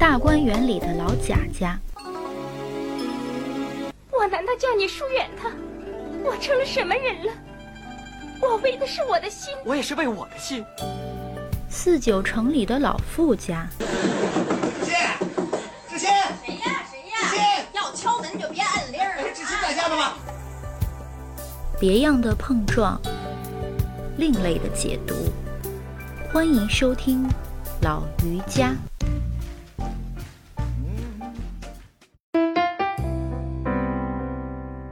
大观园里的老贾家。我难道叫你疏远他？我成了什么人了？我为的是我的心，我也是为我的心。四九城里的老傅家。志新，志新，谁呀？谁呀？志新，要敲门就别按铃儿。志新在家吗？别样的碰撞，另类的解读，欢迎收听《老于家》。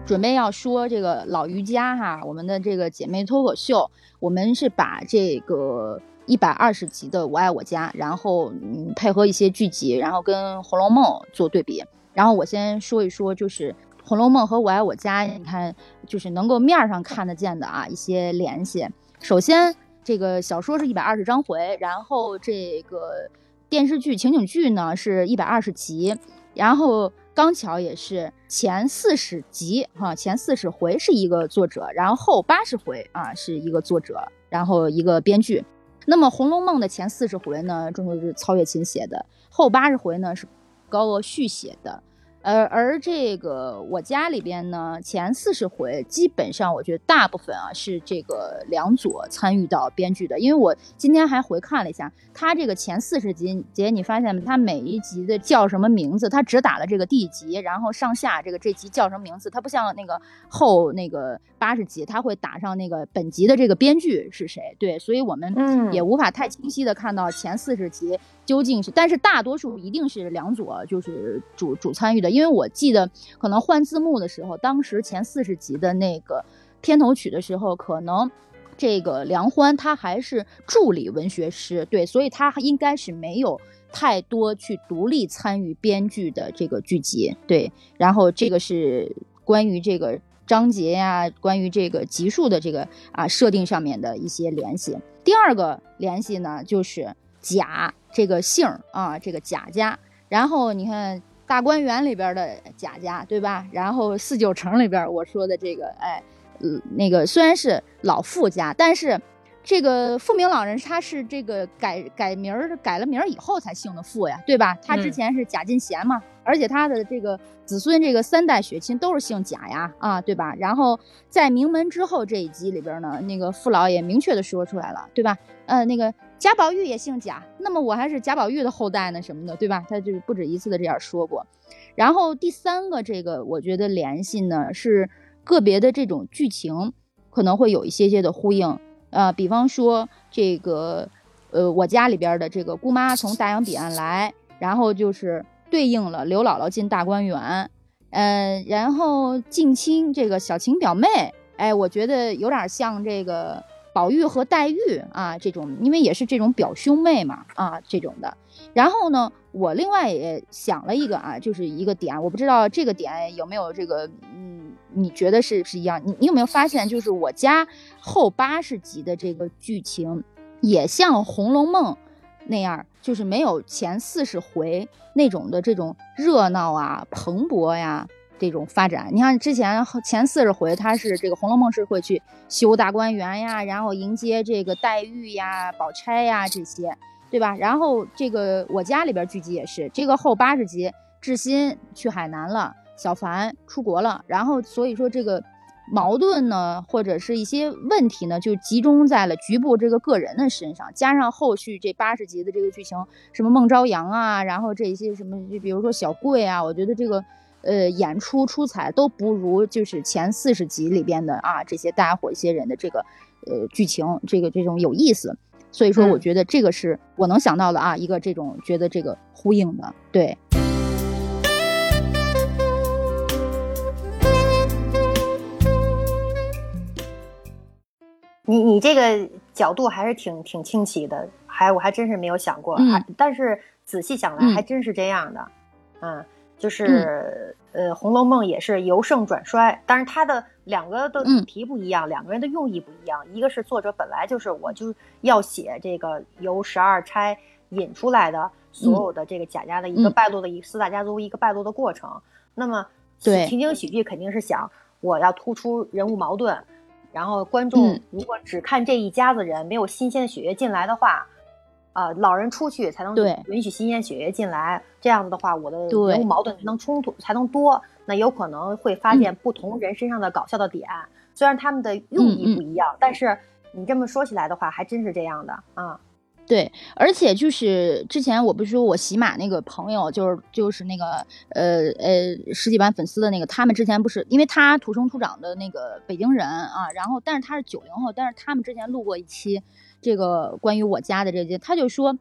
准备要说这个老于家哈，我们的这个姐妹脱口秀，我们是把这个一百二十集的《我爱我家》，然后嗯配合一些剧集，然后跟《红楼梦》做对比。然后我先说一说，就是《红楼梦》和《我爱我家》，你看就是能够面上看得见的啊一些联系。首先，这个小说是一百二十章回，然后这个电视剧情景剧呢是一百二十集，然后。刚巧也是前四十集哈，前四十回是一个作者，然后后八十回啊是一个作者，然后一个编剧。那么《红楼梦》的前四十回呢，正是曹雪芹写的，后八十回呢是高鹗续写的。呃，而这个我家里边呢，前四十回基本上，我觉得大部分啊是这个梁左参与到编剧的，因为我今天还回看了一下，他这个前四十集，姐你发现没？他每一集的叫什么名字？他只打了这个第几集，然后上下这个这集叫什么名字？他不像那个后那个八十集，他会打上那个本集的这个编剧是谁？对，所以我们也无法太清晰的看到前四十集究竟是，但是大多数一定是梁左就是主主参与的。因为我记得，可能换字幕的时候，当时前四十集的那个片头曲的时候，可能这个梁欢他还是助理文学师，对，所以他应该是没有太多去独立参与编剧的这个剧集，对。然后这个是关于这个章节呀，关于这个集数的这个啊设定上面的一些联系。第二个联系呢，就是贾这个姓儿啊，这个贾家。然后你看。大观园里边的贾家，对吧？然后四九城里边我说的这个，哎，呃，那个虽然是老傅家，但是这个富明老人他是这个改改名儿改了名儿以后才姓的傅呀，对吧？他之前是贾进贤嘛，而且他的这个子孙这个三代血亲都是姓贾呀，啊，对吧？然后在名门之后这一集里边呢，那个傅老也明确的说出来了，对吧？呃，那个。贾宝玉也姓贾，那么我还是贾宝玉的后代呢，什么的，对吧？他就不止一次的这样说过。然后第三个，这个我觉得联系呢是个别的这种剧情可能会有一些些的呼应，呃，比方说这个，呃，我家里边的这个姑妈从大洋彼岸来，然后就是对应了刘姥姥进大观园，嗯，然后近亲这个小晴表妹，哎，我觉得有点像这个。宝玉和黛玉啊，这种因为也是这种表兄妹嘛啊，这种的。然后呢，我另外也想了一个啊，就是一个点，我不知道这个点有没有这个，嗯，你觉得是是一样？你你有没有发现，就是我家后八十集的这个剧情，也像《红楼梦》那样，就是没有前四十回那种的这种热闹啊、蓬勃呀。这种发展，你看之前前四十回，他是这个《红楼梦》是会去修大观园呀，然后迎接这个黛玉呀、宝钗呀这些，对吧？然后这个我家里边剧集也是，这个后八十集，志新去海南了，小凡出国了，然后所以说这个矛盾呢，或者是一些问题呢，就集中在了局部这个个人的身上，加上后续这八十集的这个剧情，什么孟朝阳啊，然后这些什么，就比如说小桂啊，我觉得这个。呃，演出出彩都不如就是前四十集里边的啊，这些大家伙一些人的这个呃剧情，这个这种有意思。所以说，我觉得这个是我能想到的啊，一个这种觉得这个呼应的。对，你你这个角度还是挺挺清奇的，还我还真是没有想过，还但是仔细想来还真是这样的，嗯。就是呃，《红楼梦》也是由盛转衰，但是它的两个的主题不一样，两个人的用意不一样。一个是作者本来就是我就要写这个由十二钗引出来的所有的这个贾家的一个败落的一四大家族一个败落的过程。那么，对。情景喜剧肯定是想我要突出人物矛盾，然后观众如果只看这一家子人，没有新鲜的血液进来的话，啊，老人出去才能允许新鲜血液进来，这样子的话，我的人物矛盾才能冲突才能多。那有可能会发嗯现不同人身上的搞笑的点，虽然他们的用嗯意不一样，但是你这么说起来的话，还真是这样的啊。对，而且就是之前我不是说我喜马那个朋友，就是就是那个呃呃十几万粉丝的那个，他们之前不是因为他土生土长的那个北京人啊，然后但是他是九零后，但是他们之前录过一期这个关于我家的这些，他就说。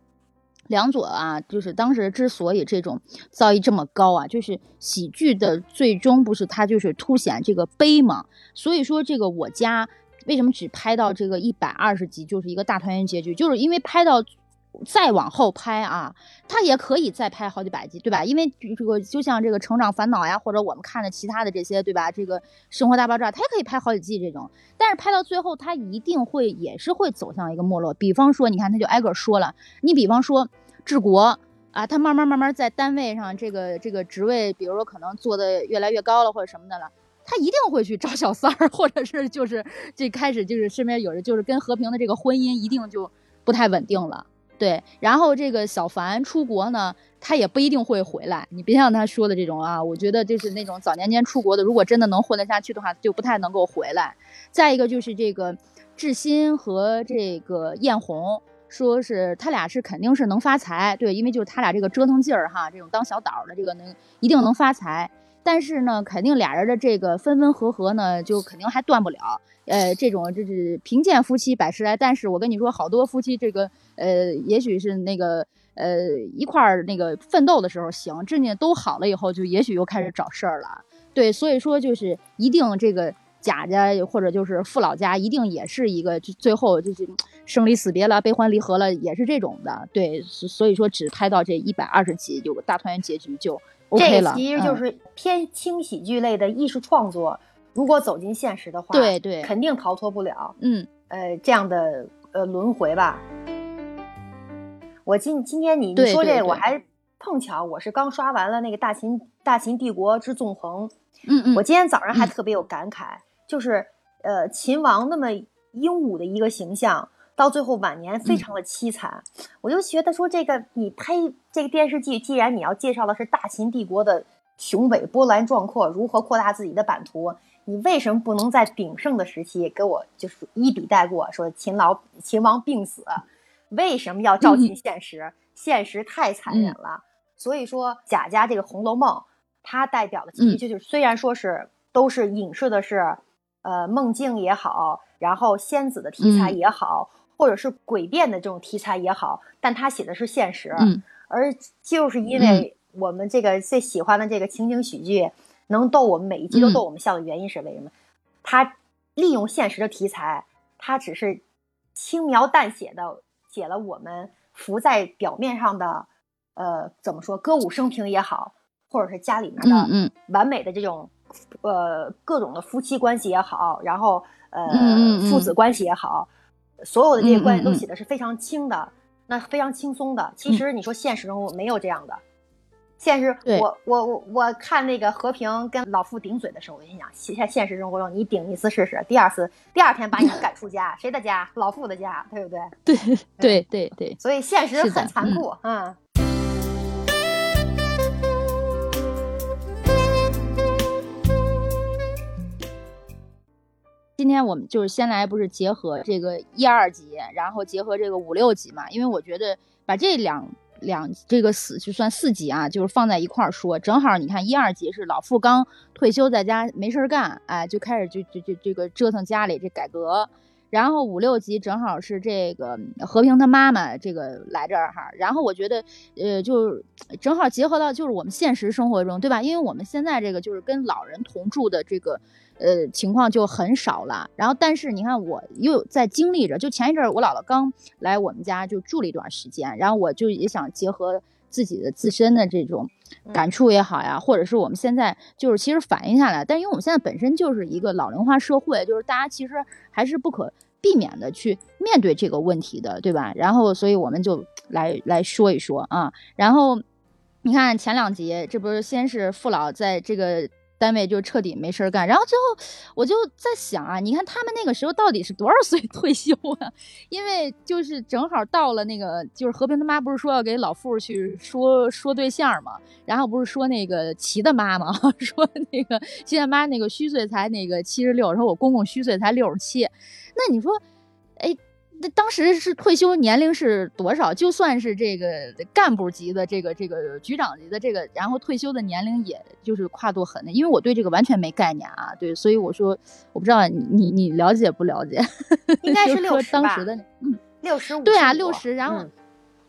梁左啊，就是当时之所以这种造诣这么高啊，就是喜剧的最终不是他就是凸显这个悲嘛，所以说这个我家为什么只拍到这个一百二十集，就是一个大团圆结局，就是因为拍到再往后拍啊，他也可以再拍好几百集，对吧？因为这个就像这个成长烦恼呀，或者我们看的其他的这些，对吧？这个生活大爆炸，它也可以拍好几季这种，但是拍到最后，它一定会也是会走向一个没落。比方说，你看他就挨个说了，你比方说治国。啊，他慢慢慢慢在单位上这个这个职位，比如说可能做的越来越高了或者什么的了，他一定会去找小三儿，或者是就是这开始就是身边有人就是跟和平的这个婚姻一定就不太稳定了，对。然后这个小凡出国呢，他也不一定会回来。你别像他说的这种啊，我觉得就是那种早年间出国的，如果真的能混得下去的话，就不太能够回来。再一个就是这个志新和这个艳红。说是他俩是肯定是能发财，对，因为就是他俩这个折腾劲儿哈，这种当小导的这个能一定能发财，但是呢，肯定俩人的这个分分合合呢，就肯定还断不了。呃，这种就是贫贱夫妻百事哀，但是我跟你说，好多夫妻这个呃，也许是那个呃一块儿那个奋斗的时候行，这呢都好了以后，就也许又开始找事儿了。对，所以说就是一定这个。贾家或者就是父老家，一定也是一个，就最后就是生离死别了、悲欢离合了，也是这种的。对，所以说只拍到这一百二十集，有个大团圆结局就 OK 了。这其实就是偏轻喜剧类的艺术创作，嗯、如果走进现实的话，对对，肯定逃脱不了。嗯，呃，这样的呃轮回吧。我今今天你你说这，我还碰巧我是刚刷完了那个《大秦大秦帝国之纵横》，嗯嗯，我今天早上还特别有感慨。就是，呃，秦王那么英武的一个形象，到最后晚年非常的凄惨。嗯、我就觉得说，这个你拍这个电视剧，既然你要介绍的是大秦帝国的雄伟、波澜壮阔，如何扩大自己的版图，你为什么不能在鼎盛的时期给我就是一笔带过，说秦老秦王病死，为什么要照进现实？嗯、现实太残忍了。嗯、所以说，贾家这个《红楼梦》，它代表的其实就是，虽然说是都是影射的是。呃，梦境也好，然后仙子的题材也好，嗯、或者是诡辩的这种题材也好，但他写的是现实，嗯、而就是因为我们这个最喜欢的这个情景喜剧能逗我们每一集都逗我们笑的原因是为什么？他利用现实的题材，他只是轻描淡写的写了我们浮在表面上的，呃，怎么说歌舞升平也好，或者是家里面的完美的这种。呃，各种的夫妻关系也好，然后呃，嗯嗯父子关系也好，所有的这些关系都写的是非常轻的，那非常轻松的。其实你说现实中没有这样的，现实我我我我看那个和平跟老傅顶嘴的时候，我心想，现现实生活中你顶一次试试，第二次第二天把你赶出家，谁的家？老傅的家，对不对？对对对对，所以现实很残酷，嗯。今天我们就是先来，不是结合这个一二集，然后结合这个五六集嘛？因为我觉得把这两两这个四就算四集啊，就是放在一块儿说，正好你看一二集是老傅刚退休在家没事儿干，哎，就开始就就就这个折腾家里这改革，然后五六集正好是这个和平他妈妈这个来这儿哈，然后我觉得呃就正好结合到就是我们现实生活中，对吧？因为我们现在这个就是跟老人同住的这个。呃，情况就很少了。然后，但是你看，我又在经历着。就前一阵儿，我姥姥刚来我们家就住了一段时间，然后我就也想结合自己的自身的这种感触也好呀，或者是我们现在就是其实反映下来。但因为我们现在本身就是一个老龄化社会，就是大家其实还是不可避免的去面对这个问题的，对吧？然后，所以我们就来来说一说啊。然后，你看前两集，这不是先是父老在这个。单位就彻底没事儿干。然后最后我就在想啊，你看他们那个时候到底是多少岁退 休啊？因为就是正好到了那个，就是和平他妈不是说要给老傅去说说对象嘛，然后不是说那个齐的妈嘛，说那个齐大妈那个虚岁才那个七十六，说我公公虚岁才六十七，那你说，哎。那当时是退休年龄是多少？就算是这个干部级的这个这个局长级的这个，然后退休的年龄也就是跨度很大，因为我对这个完全没概念啊。对，所以我说我不知道你你了解不了解？应该是六十当时的嗯六十五对啊六十，然后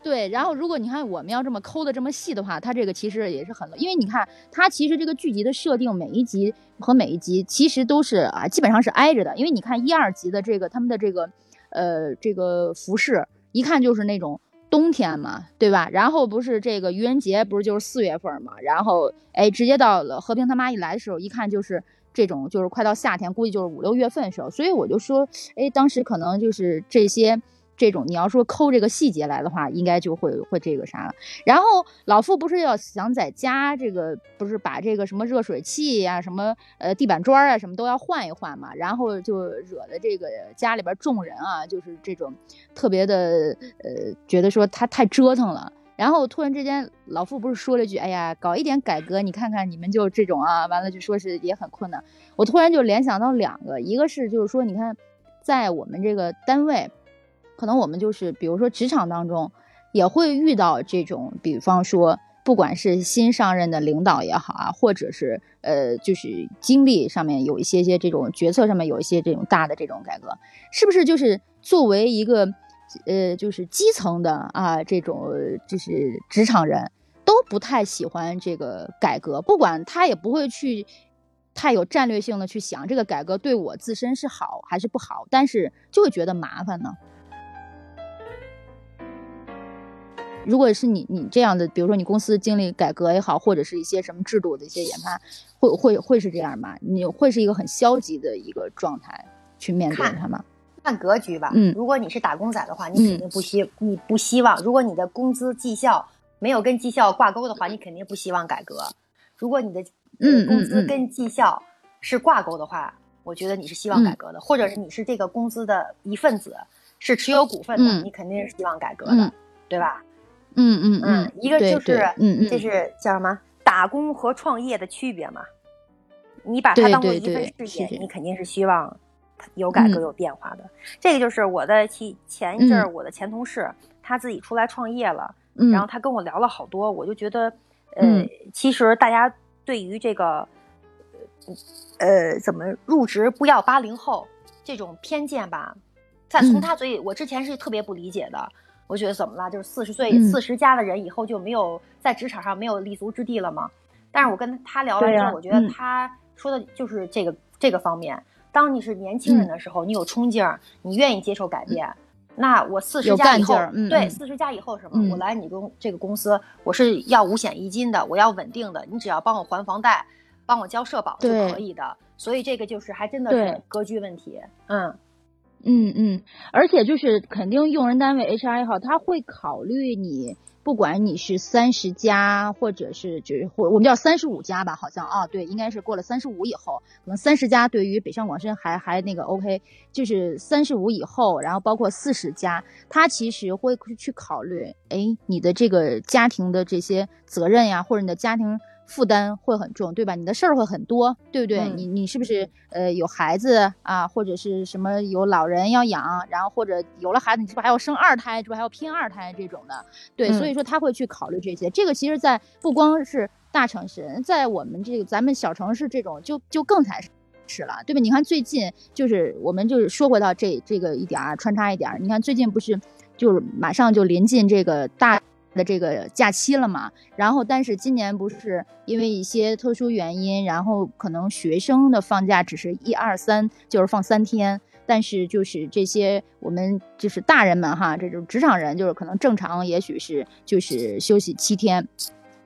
对，然后如果你看我们要这么抠的这么细的话，它这个其实也是很，因为你看它其实这个剧集的设定，每一集和每一集其实都是啊基本上是挨着的，因为你看一二集的这个他们的这个。呃，这个服饰一看就是那种冬天嘛，对吧？然后不是这个愚人节，不是就是四月份嘛？然后哎，直接到了和平他妈一来的时候，一看就是这种，就是快到夏天，估计就是五六月份的时候。所以我就说，哎，当时可能就是这些。这种你要说抠这个细节来的话，应该就会会这个啥了。然后老傅不是要想在家这个不是把这个什么热水器呀、什么呃地板砖啊什么都要换一换嘛，然后就惹得这个家里边众人啊，就是这种特别的呃觉得说他太折腾了。然后突然之间老傅不是说了句：“哎呀，搞一点改革，你看看你们就这种啊。”完了就说是也很困难。我突然就联想到两个，一个是就是说你看在我们这个单位。可能我们就是，比如说职场当中，也会遇到这种，比方说，不管是新上任的领导也好啊，或者是呃，就是经历上面有一些些这种决策上面有一些这种大的这种改革，是不是就是作为一个呃，就是基层的啊，这种就是职场人都不太喜欢这个改革，不管他也不会去太有战略性的去想这个改革对我自身是好还是不好，但是就会觉得麻烦呢。如果是你你这样的，比如说你公司经历改革也好，或者是一些什么制度的一些研发，会会会是这样吗？你会是一个很消极的一个状态去面对它吗？看格局吧。嗯，如果你是打工仔的话，你肯定不希你不希望。如果你的工资绩效没有跟绩效挂钩的话，你肯定不希望改革。如果你的嗯工资跟绩效是挂钩的话，我觉得你是希望改革的，或者是你是这个公司的一份子，是持有股份的，你肯定是希望改革的，对吧？嗯嗯嗯，一个就是，嗯嗯这是叫什么？打工和创业的区别嘛？你把它当做一份事业，你肯定是希望有改革、有变化的。这个就是我的前前一阵儿，我的前同事他自己出来创业了，然后他跟我聊了好多，我就觉得，呃，其实大家对于这个，呃，怎么入职不要八零后这种偏见吧，在从他嘴里，我之前是特别不理解的。我觉得怎么了？就是四十岁、四十加的人以后就没有在职场上没有立足之地了吗？但是我跟他聊完之后，我觉得他说的就是这个这个方面。当你是年轻人的时候，你有冲劲儿，你愿意接受改变。那我四十加以后，对四十加以后什么？我来你公这个公司，我是要五险一金的，我要稳定的，你只要帮我还房贷，帮我交社保就可以的。所以这个就是还真的是格局问题。嗯。嗯嗯，而且就是肯定用人单位 HR 也好，他会考虑你，不管你是三十加，或者是就是或我们叫三十五加吧，好像啊，对，应该是过了三十五以后，可能三十加对于北上广深还还那个 OK，就是三十五以后，然后包括四十加，他其实会去考虑，哎，你的这个家庭的这些责任呀，或者你的家庭。负担会很重，对吧？你的事儿会很多，对不对？你你是不是呃有孩子啊，或者是什么有老人要养，然后或者有了孩子，你是不是还要生二胎，是不是还要拼二胎这种的？对，所以说他会去考虑这些。这个其实，在不光是大城市，在我们这个咱们小城市这种，就就更才是了，对吧？你看最近就是我们就是说回到这这个一点儿，穿插一点儿，你看最近不是就是马上就临近这个大。的这个假期了嘛，然后但是今年不是因为一些特殊原因，然后可能学生的放假只是一二三，就是放三天，但是就是这些我们就是大人们哈，这种职场人就是可能正常也许是就是休息七天，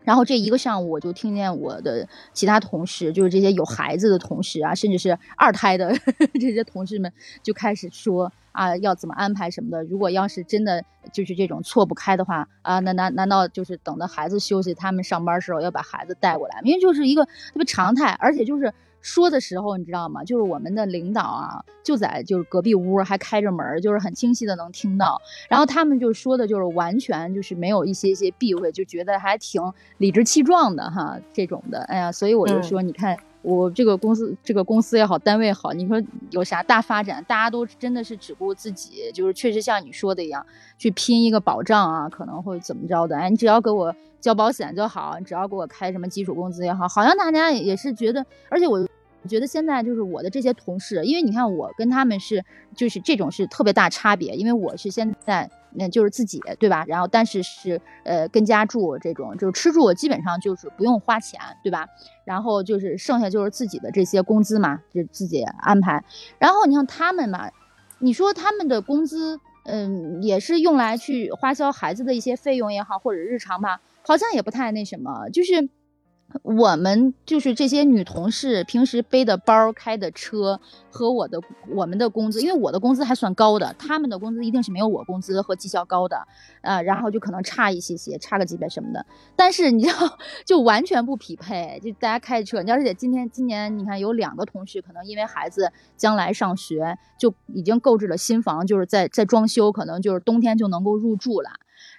然后这一个上午，我就听见我的其他同事，就是这些有孩子的同事啊，甚至是二胎的 这些同事们，就开始说啊，要怎么安排什么的。如果要是真的就是这种错不开的话啊，那难难道就是等到孩子休息，他们上班时候要把孩子带过来？因为就是一个特别常态，而且就是。说的时候，你知道吗？就是我们的领导啊，就在就是隔壁屋还开着门，就是很清晰的能听到。然后他们就说的，就是完全就是没有一些些避讳，就觉得还挺理直气壮的哈，这种的。哎呀，所以我就说，你看我这个公司，这个公司也好，单位好，你说有啥大发展，大家都真的是只顾自己，就是确实像你说的一样，去拼一个保障啊，可能会怎么着的？哎，你只要给我交保险就好，你只要给我开什么基础工资也好，好像大家也是觉得，而且我。我觉得现在就是我的这些同事，因为你看我跟他们是就是这种是特别大差别，因为我是现在嗯就是自己对吧？然后但是是呃跟家住这种，就是吃住基本上就是不用花钱对吧？然后就是剩下就是自己的这些工资嘛，就自己安排。然后你像他们嘛，你说他们的工资，嗯，也是用来去花销孩子的一些费用也好，或者日常吧，好像也不太那什么，就是。我们就是这些女同事平时背的包、开的车和我的我们的工资，因为我的工资还算高的，他们的工资一定是没有我工资和绩效高的，呃，然后就可能差一些些，差个几百什么的。但是你知道，就完全不匹配。就大家开车，你而且今天今年你看有两个同事，可能因为孩子将来上学，就已经购置了新房，就是在在装修，可能就是冬天就能够入住了。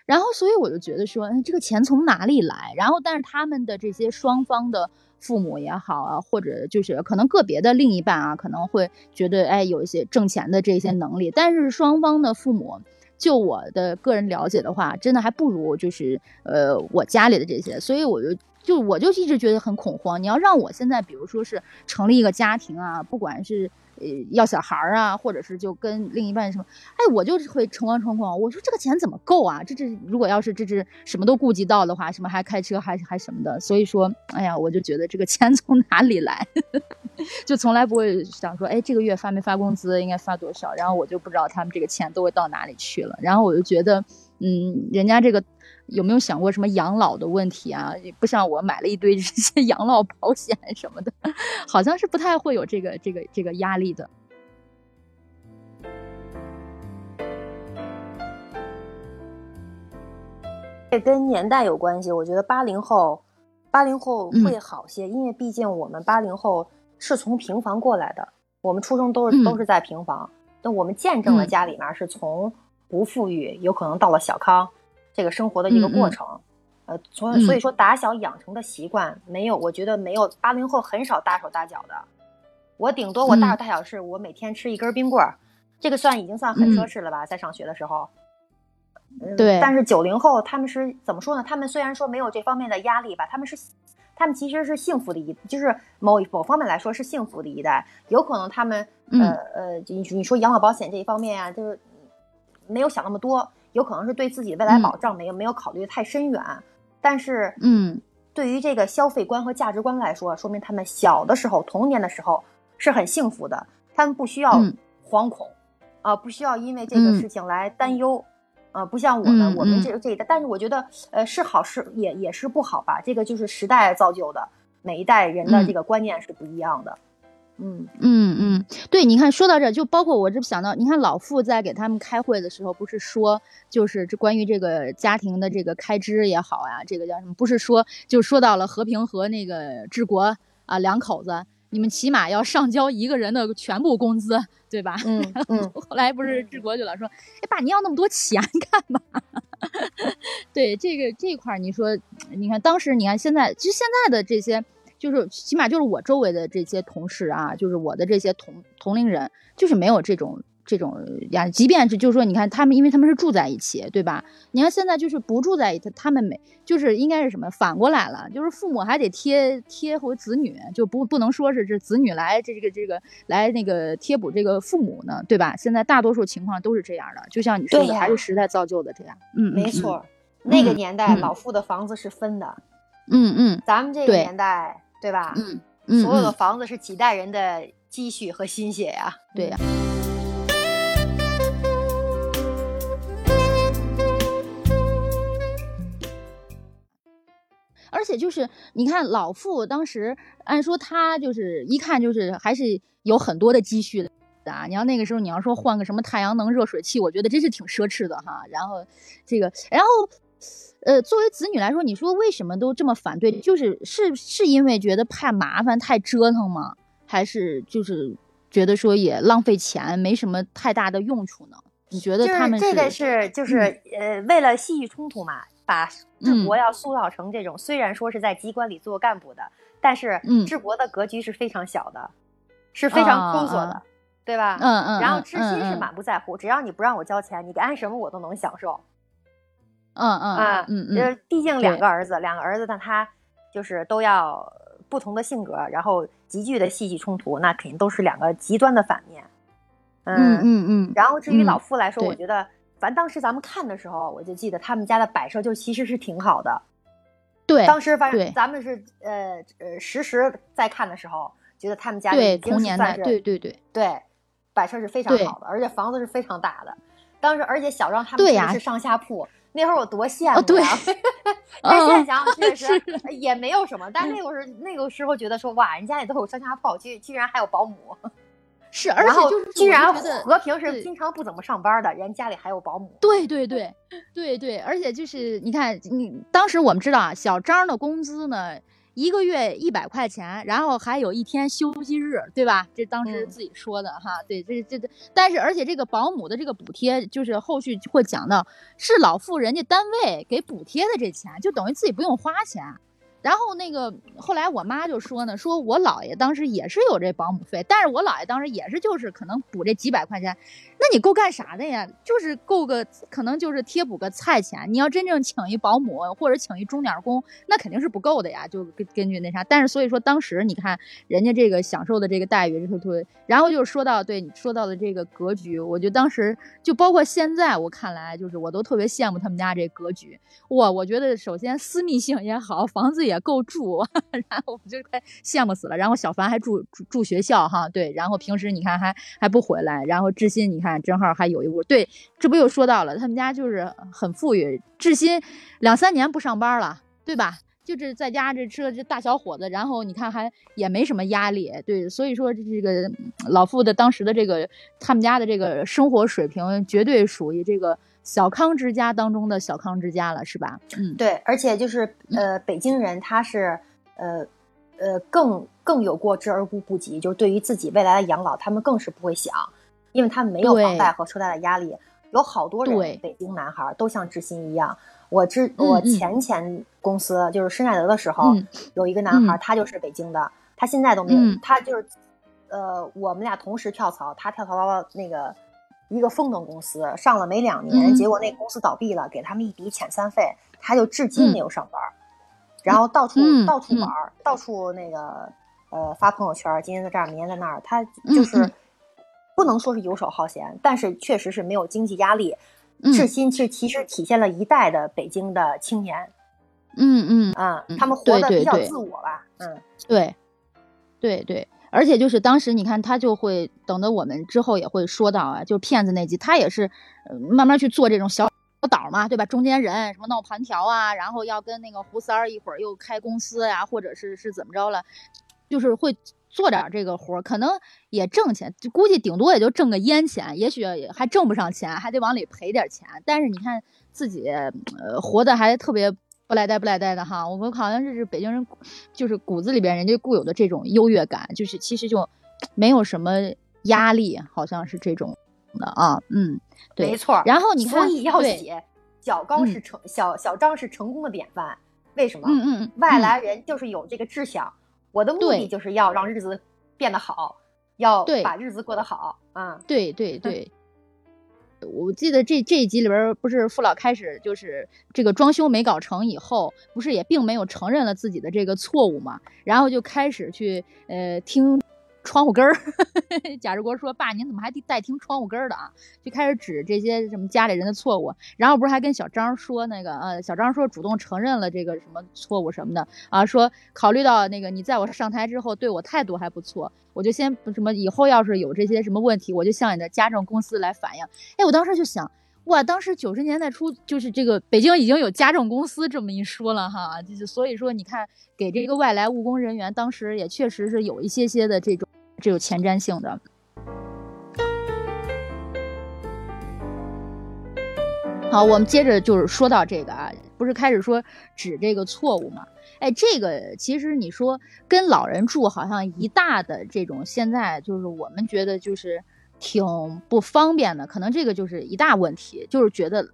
然后，所以我就觉得说，这个钱从哪里来？然后，但是他们的这些双方的父母也好啊，或者就是可能个别的另一半啊，可能会觉得，哎，有一些挣钱的这些能力。但是双方的父母，就我的个人了解的话，真的还不如就是呃我家里的这些。所以我就就我就一直觉得很恐慌。你要让我现在，比如说是成立一个家庭啊，不管是。呃，要小孩啊，或者是就跟另一半什么，哎，我就是会诚惶诚恐。我说这个钱怎么够啊？这这如果要是这这什么都顾及到的话，什么还开车还还什么的，所以说，哎呀，我就觉得这个钱 从哪里来，就从来不会想说，哎，这个月发没发工资，应该发多少，然后我就不知道他们这个钱都会到哪里去了。然后我就觉得，嗯，人家这个。有没有想过什么养老的问题啊？不像我买了一堆这些 养老保险什么的，好像是不太会有这个这个这个压力的。这跟年代有关系，我觉得八零后，八零后会好些，因为毕竟我们八零后是从平房过来的，我们出生都是都是在平房，那我们见证了家里面是从不富裕，有可能到了小康。这个生活的一个过程，呃，从所以说打小养成的习惯没有，我觉得没有八零后很少大手大脚的。我顶多我大手大脚是我每天吃一根冰棍儿，这个算已经算很奢侈了吧？在上学的时候，对。但是九零后他们是怎么说呢？他们虽然说没有这方面的压力吧，他们是他们其实是幸福的一，就是某某方面来说是幸福的一代。有可能他们呃呃，你你说养老保险这一方面啊，就是没有想那么多。有可能是对自己未来保障没有没有考虑的太深远，但是嗯，对于这个消费观和价值观来说，说明他们小的时候童年的时候是很幸福的，他们不需要惶恐，啊，不需要因为这个事情来担忧，啊，不像我们，我们这这一代，但是我觉得，呃，是好是也也是不好吧，这个就是时代造就的，每一代人的这个观念是不一样的。嗯嗯嗯嗯，对，你看说到这，就包括我这想到，你看老傅在给他们开会的时候，不是说就是这关于这个家庭的这个开支也好呀，这个叫什么？不是说就说到了和平和那个治国啊两口子，你们起码要上交一个人的全部工资，对吧？嗯嗯。后来不是治国去了，说哎爸，你要那么多钱干嘛？对这个这块儿，你说你看当时你看现在，其实现在的这些。就是起码就是我周围的这些同事啊，就是我的这些同同龄人，就是没有这种这种呀。即便是就是说，你看他们，因为他们是住在一起，对吧？你看现在就是不住在一起，他们没就是应该是什么反过来了，就是父母还得贴贴回子女，就不不能说是这子女来这个这个来那个贴补这个父母呢，对吧？现在大多数情况都是这样的，就像你说的，还是时代造就的这样。嗯，没错，那个年代老傅的房子是分的，嗯嗯，咱们这个年代。对吧？嗯嗯，所有的房子是几代人的积蓄和心血呀。对呀。而而且就是你看老傅当时按说他就是一看就是还是有很多的积蓄的。啊！你要那个时候，你要说换个什么太阳能热水器，我觉得真是挺奢侈的哈。然后，这个，然后，呃，作为子女来说，你说为什么都这么反对？就是是是因为觉得怕麻烦、太折腾吗？还是就是觉得说也浪费钱，没什么太大的用处呢？你觉得他们这个是就是呃，为了戏剧冲突嘛，把治国要塑造成这种，虽然说是在机关里做干部的，但是治国的格局是非常小的，是非常抠索的。对吧？嗯嗯。然后知心是满不在乎，只要你不让我交钱，你干什么我都能享受。嗯嗯啊嗯嗯。毕竟两个儿子，两个儿子，那他就是都要不同的性格，然后急剧的戏剧冲突，那肯定都是两个极端的反面。嗯嗯嗯。然后至于老傅来说，我觉得，反正当时咱们看的时候，我就记得他们家的摆设就其实是挺好的。对。当时反正咱们是呃呃实时在看的时候，觉得他们家已经算是对对对对。摆设是非常好的，而且房子是非常大的。当时，而且小张他们家是上下铺，那会儿我多羡慕对！但现在想想，确实也没有什么。但是那会儿那个时候觉得说，哇，人家里都有上下铺，居居然还有保姆。是，而且就是居然和平是经常不怎么上班的人家里还有保姆。对对对对对，而且就是你看，你当时我们知道啊，小张的工资呢。一个月一百块钱，然后还有一天休息日，对吧？这当时自己说的哈。对，这这这，但是而且这个保姆的这个补贴，就是后续会讲到，是老付人家单位给补贴的这钱，就等于自己不用花钱。然后那个后来我妈就说呢，说我姥爷当时也是有这保姆费，但是我姥爷当时也是就是可能补这几百块钱，那你够干啥的呀？就是够个可能就是贴补个菜钱。你要真正请一保姆或者请一钟点工，那肯定是不够的呀。就根根据那啥，但是所以说当时你看人家这个享受的这个待遇，就特然后就说到对你说到的这个格局，我就当时就包括现在我看来，就是我都特别羡慕他们家这格局。哇，我觉得首先私密性也好，房子也。也够住，然后我就快羡慕死了。然后小凡还住住住学校哈，对，然后平时你看还还不回来。然后志新你看正好还有一屋，对，这不又说到了他们家就是很富裕。志新两三年不上班了，对吧？就是在家这吃了这大小伙子，然后你看还也没什么压力，对，所以说这个老傅的当时的这个他们家的这个生活水平绝对属于这个。小康之家当中的小康之家了，是吧？嗯，对，而且就是呃，北京人他是呃呃更更有过之而无不及，就是对于自己未来的养老，他们更是不会想，因为他们没有房贷和车贷的压力。有好多人，北京男孩都像志新一样。我之我前前公司就是施耐德的时候，有一个男孩，他就是北京的，他现在都没有，他就是呃，我们俩同时跳槽，他跳槽到那个。一个风能公司上了没两年，结果那公司倒闭了，给他们一笔遣散费，他就至今没有上班，然后到处到处玩，到处那个呃发朋友圈，今天在这儿，明天在那儿，他就是不能说是游手好闲，但是确实是没有经济压力，至今是其实体现了一代的北京的青年，嗯嗯。啊，他们活得比较自我吧，嗯，对，对对。而且就是当时你看他就会等到我们之后也会说到啊，就骗子那集，他也是慢慢去做这种小岛嘛，对吧？中间人什么闹盘条啊，然后要跟那个胡三儿一会儿又开公司呀，或者是是怎么着了，就是会做点这个活儿，可能也挣钱，估计顶多也就挣个烟钱，也许还挣不上钱，还得往里赔点钱。但是你看自己呃活的还特别。不赖呆不赖呆的哈，我们好像是北京人，就是骨子里边人家固有的这种优越感，就是其实就没有什么压力，好像是这种的啊，嗯，对，没错。然后你看，所以要写小刚是成小小张是成功的典范，为什么？嗯嗯，外来人就是有这个志向，我的目的就是要让日子变得好，要把日子过得好，嗯，对对对。我记得这这一集里边不是父老开始就是这个装修没搞成以后，不是也并没有承认了自己的这个错误嘛，然后就开始去呃听。窗户根儿，贾志国说：“爸，您怎么还带听窗户根儿的啊？”就开始指这些什么家里人的错误，然后不是还跟小张说那个呃，小张说主动承认了这个什么错误什么的啊，说考虑到那个你在我上台之后对我态度还不错，我就先什么以后要是有这些什么问题，我就向你的家政公司来反映。哎，我当时就想，哇，当时九十年代初，就是这个北京已经有家政公司这么一说了哈，就是所以说你看给这个外来务工人员，当时也确实是有一些些的这种这有前瞻性的。好，我们接着就是说到这个啊，不是开始说指这个错误吗？哎，这个其实你说跟老人住，好像一大的这种现在就是我们觉得就是挺不方便的，可能这个就是一大问题，就是觉得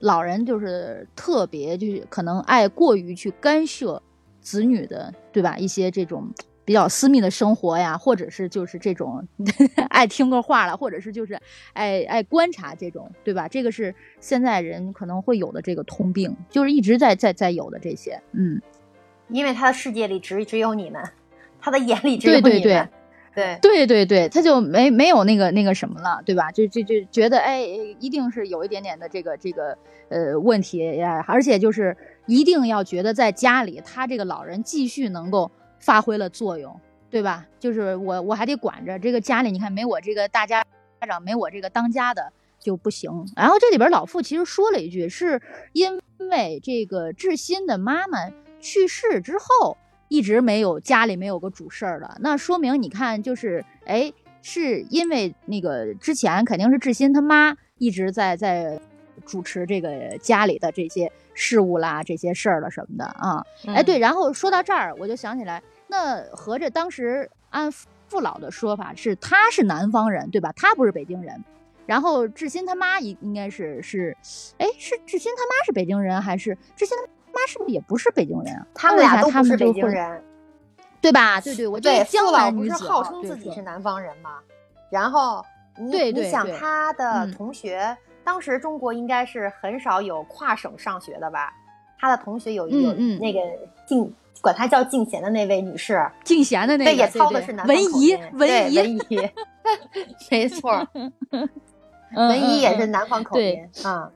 老人就是特别就是可能爱过于去干涉子女的，对吧？一些这种。比较私密的生活呀，或者是就是这种 爱听个话了，或者是就是爱爱观察这种，对吧？这个是现在人可能会有的这个通病，就是一直在在在有的这些，嗯，因为他的世界里只只有你们，他的眼里只有你们，对对对对对对对，他就没没有那个那个什么了，对吧？就就就觉得哎，一定是有一点点的这个这个呃问题呀，而且就是一定要觉得在家里，他这个老人继续能够。发挥了作用，对吧？就是我我还得管着这个家里，你看没我这个大家家长，没我这个当家的就不行。然后这里边老傅其实说了一句，是因为这个志新的妈妈去世之后，一直没有家里没有个主事儿了。那说明你看，就是哎，是因为那个之前肯定是志新他妈一直在在主持这个家里的这些事务啦、这些事儿了什么的啊。哎，对，然后说到这儿，我就想起来。那合着当时按父老的说法是他是南方人对吧？他不是北京人。然后志新他妈应应该是是，哎，是志新他妈是北京人还是志新他妈是不是也不是北京人？啊他们俩都不是北京人，对吧？对对，我对江南女子号称自己是南方人吗。然后你你想他的同学，当时中国应该是很少有跨省上学的吧？他的同学有有那个进。管她叫静贤的那位女士，静贤的那个，对，也操的是南方文怡，文怡，文怡，没错，文怡也是南方口音啊，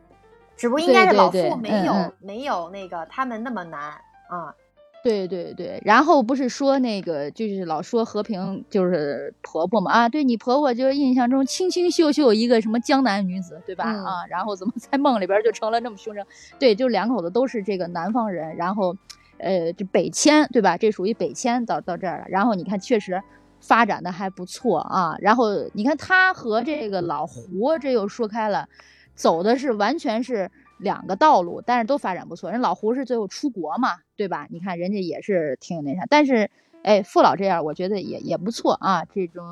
只不过应该是老傅没有没有那个他们那么难啊。对对对，然后不是说那个就是老说和平就是婆婆嘛啊，对你婆婆就是印象中清清秀秀一个什么江南女子对吧啊？然后怎么在梦里边就成了那么凶神？对，就两口子都是这个南方人，然后。呃，这北迁对吧？这属于北迁到到这儿了。然后你看，确实发展的还不错啊。然后你看他和这个老胡，这又说开了，走的是完全是两个道路，但是都发展不错。人老胡是最后出国嘛，对吧？你看人家也是挺那啥。但是，哎，父老这样，我觉得也也不错啊。这种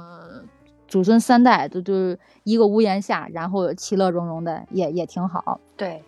祖孙三代都都一个屋檐下，然后其乐融融的，也也挺好。对。